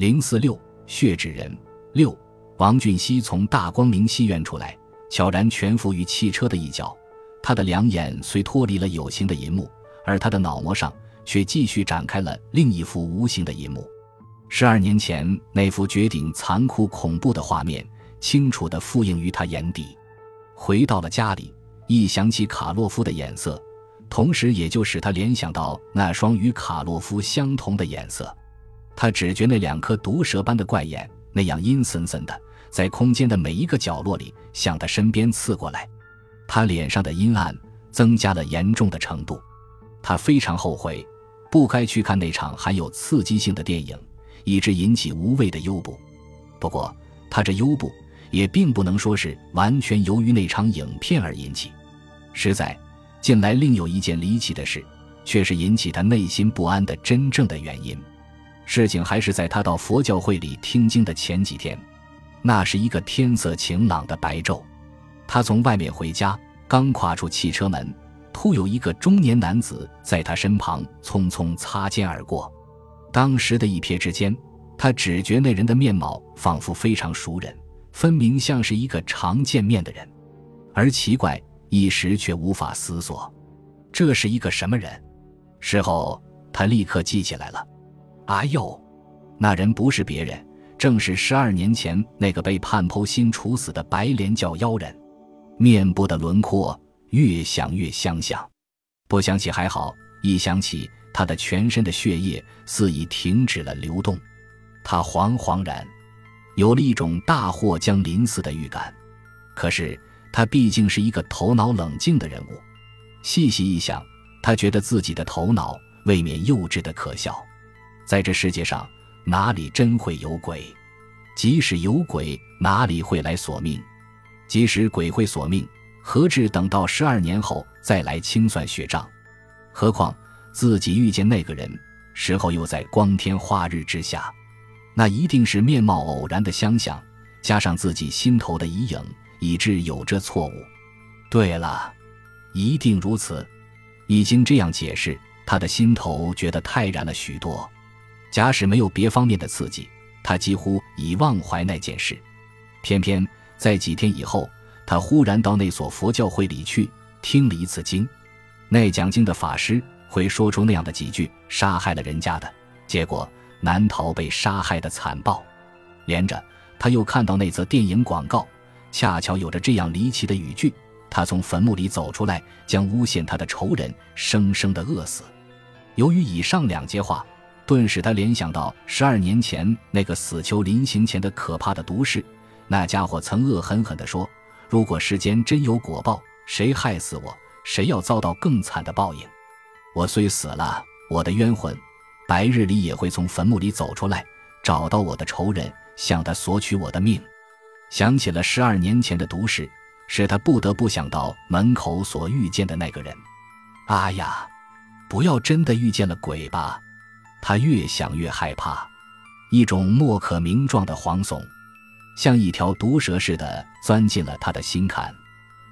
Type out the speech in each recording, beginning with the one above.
零四六血纸人六，王俊熙从大光明戏院出来，悄然蜷伏于汽车的一角。他的两眼虽脱离了有形的银幕，而他的脑膜上却继续展开了另一幅无形的银幕。十二年前那幅绝顶残酷恐怖的画面，清楚地复映于他眼底。回到了家里，一想起卡洛夫的眼色，同时也就使他联想到那双与卡洛夫相同的眼色。他只觉那两颗毒蛇般的怪眼，那样阴森森的，在空间的每一个角落里向他身边刺过来。他脸上的阴暗增加了严重的程度，他非常后悔，不该去看那场含有刺激性的电影，以致引起无谓的忧怖。不过，他这忧怖也并不能说是完全由于那场影片而引起。实在，近来另有一件离奇的事，却是引起他内心不安的真正的原因。事情还是在他到佛教会里听经的前几天，那是一个天色晴朗的白昼。他从外面回家，刚跨出汽车门，突有一个中年男子在他身旁匆匆擦肩而过。当时的一瞥之间，他只觉那人的面貌仿佛非常熟人，分明像是一个常见面的人。而奇怪，一时却无法思索，这是一个什么人。事后他立刻记起来了。哎呦，那人不是别人，正是十二年前那个被判剖心处死的白莲教妖人。面部的轮廓越想越相像，不想起还好，一想起他的全身的血液似已停止了流动，他惶惶然，有了一种大祸将临似的预感。可是他毕竟是一个头脑冷静的人物，细细一想，他觉得自己的头脑未免幼稚的可笑。在这世界上，哪里真会有鬼？即使有鬼，哪里会来索命？即使鬼会索命，何至等到十二年后再来清算血账？何况自己遇见那个人时候又在光天化日之下，那一定是面貌偶然的相像，加上自己心头的疑影，以致有这错误。对了，一定如此。已经这样解释，他的心头觉得泰然了许多。假使没有别方面的刺激，他几乎已忘怀那件事。偏偏。在几天以后，他忽然到那所佛教会里去听了一次经，那讲经的法师会说出那样的几句：杀害了人家的结果，难逃被杀害的惨报。连着，他又看到那则电影广告，恰巧有着这样离奇的语句：他从坟墓里走出来，将诬陷他的仇人生生的饿死。由于以上两节话，顿使他联想到十二年前那个死囚临行前的可怕的毒誓。那家伙曾恶狠狠地说：“如果世间真有果报，谁害死我，谁要遭到更惨的报应。我虽死了，我的冤魂，白日里也会从坟墓里走出来，找到我的仇人，向他索取我的命。”想起了十二年前的毒誓，使他不得不想到门口所遇见的那个人。啊呀，不要真的遇见了鬼吧！他越想越害怕，一种莫可名状的惶悚。像一条毒蛇似的钻进了他的心坎，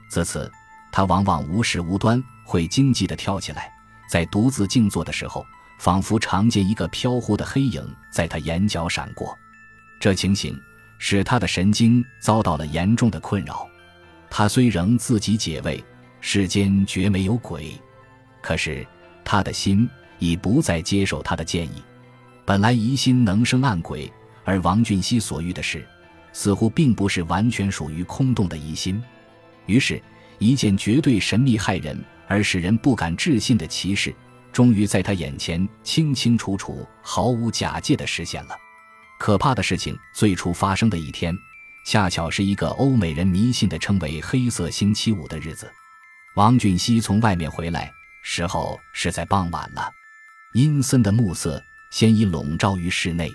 自此，他往往无时无端会惊悸地跳起来，在独自静坐的时候，仿佛常见一个飘忽的黑影在他眼角闪过。这情形使他的神经遭到了严重的困扰。他虽仍自己解慰世间绝没有鬼，可是他的心已不再接受他的建议。本来疑心能生暗鬼，而王俊熙所遇的事。似乎并不是完全属于空洞的疑心，于是，一件绝对神秘骇人而使人不敢置信的奇事，终于在他眼前清清楚楚、毫无假借的实现了。可怕的事情最初发生的一天，恰巧是一个欧美人迷信的称为“黑色星期五”的日子。王俊熙从外面回来，时候是在傍晚了，阴森的暮色先已笼罩于室内。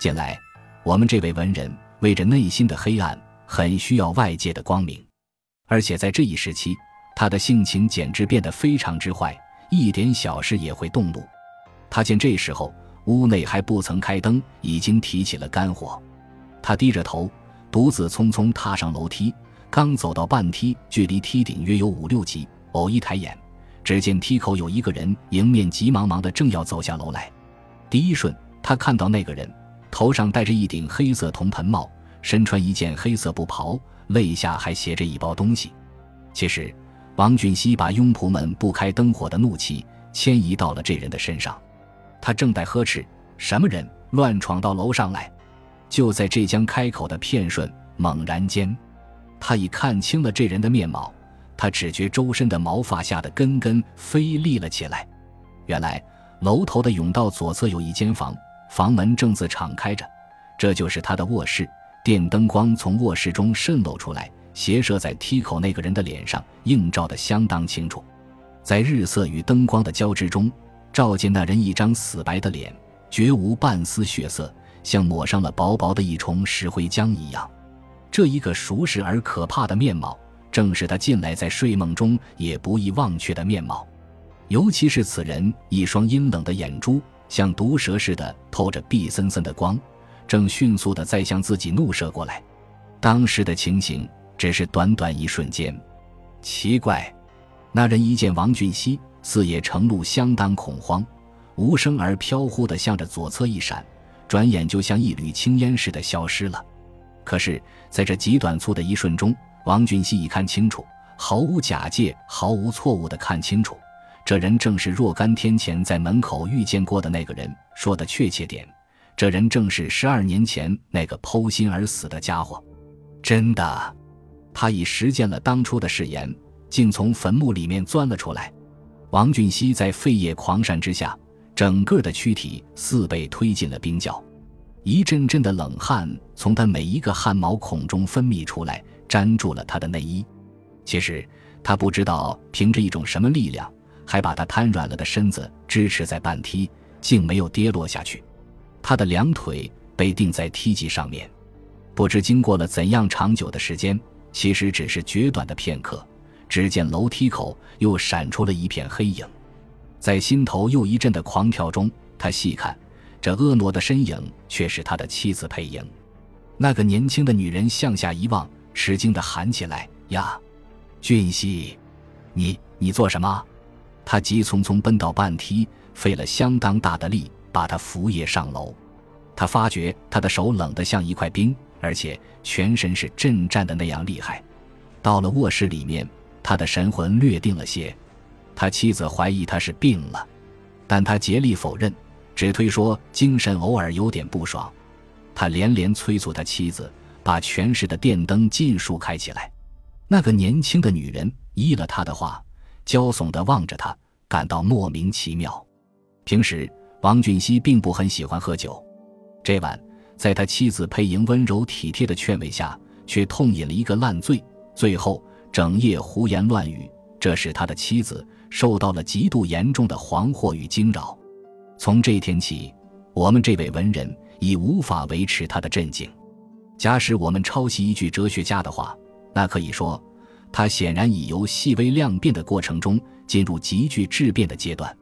近来，我们这位文人。为着内心的黑暗，很需要外界的光明，而且在这一时期，他的性情简直变得非常之坏，一点小事也会动怒。他见这时候屋内还不曾开灯，已经提起了肝火，他低着头，独自匆匆踏上楼梯，刚走到半梯，距离梯顶约有五六级，偶一抬眼，只见梯口有一个人迎面急忙忙的正要走下楼来。第一瞬，他看到那个人。头上戴着一顶黑色铜盆帽，身穿一件黑色布袍，肋下还携着一包东西。其实，王俊熙把佣仆们不开灯火的怒气迁移到了这人的身上。他正在呵斥：“什么人乱闯到楼上来？”就在这将开口的片瞬，猛然间，他已看清了这人的面貌。他只觉周身的毛发吓得根根飞立了起来。原来，楼头的甬道左侧有一间房，房门正自敞开着，这就是他的卧室。电灯光从卧室中渗漏出来，斜射在梯口那个人的脸上，映照得相当清楚。在日色与灯光的交织中，照见那人一张死白的脸，绝无半丝血色，像抹上了薄薄的一重石灰浆一样。这一个熟识而可怕的面貌。正是他近来在睡梦中也不易忘却的面貌，尤其是此人一双阴冷的眼珠，像毒蛇似的透着碧森森的光，正迅速的在向自己怒射过来。当时的情形只是短短一瞬间。奇怪，那人一见王俊熙，似也乘怒，相当恐慌，无声而飘忽的向着左侧一闪，转眼就像一缕青烟似的消失了。可是，在这极短促的一瞬中，王俊熙已看清楚，毫无假借，毫无错误的看清楚，这人正是若干天前在门口遇见过的那个人。说的确切点，这人正是十二年前那个剖心而死的家伙。真的，他已实践了当初的誓言，竟从坟墓里面钻了出来。王俊熙在肺叶狂扇之下，整个的躯体似被推进了冰窖，一阵阵的冷汗从他每一个汗毛孔中分泌出来。粘住了他的内衣，其实他不知道凭着一种什么力量，还把他瘫软了的身子支持在半梯，竟没有跌落下去。他的两腿被钉在梯级上面，不知经过了怎样长久的时间，其实只是绝短的片刻。只见楼梯口又闪出了一片黑影，在心头又一阵的狂跳中，他细看，这婀娜的身影却是他的妻子佩莹。那个年轻的女人向下一望。吃惊的喊起来：“呀，俊熙，你你做什么？”他急匆匆奔到半梯，费了相当大的力把他扶也上楼。他发觉他的手冷得像一块冰，而且全身是震颤的那样厉害。到了卧室里面，他的神魂略定了些。他妻子怀疑他是病了，但他竭力否认，只推说精神偶尔有点不爽。他连连催促他妻子。把全市的电灯尽数开起来。那个年轻的女人依了他的话，骄悚地望着他，感到莫名其妙。平时王俊熙并不很喜欢喝酒，这晚在他妻子佩莹温柔体贴的劝慰下，却痛饮了一个烂醉，最后整夜胡言乱语，这使他的妻子受到了极度严重的惶惑与惊扰。从这天起，我们这位文人已无法维持他的镇静。假使我们抄袭一句哲学家的话，那可以说，他显然已由细微量变的过程中进入急剧质变的阶段。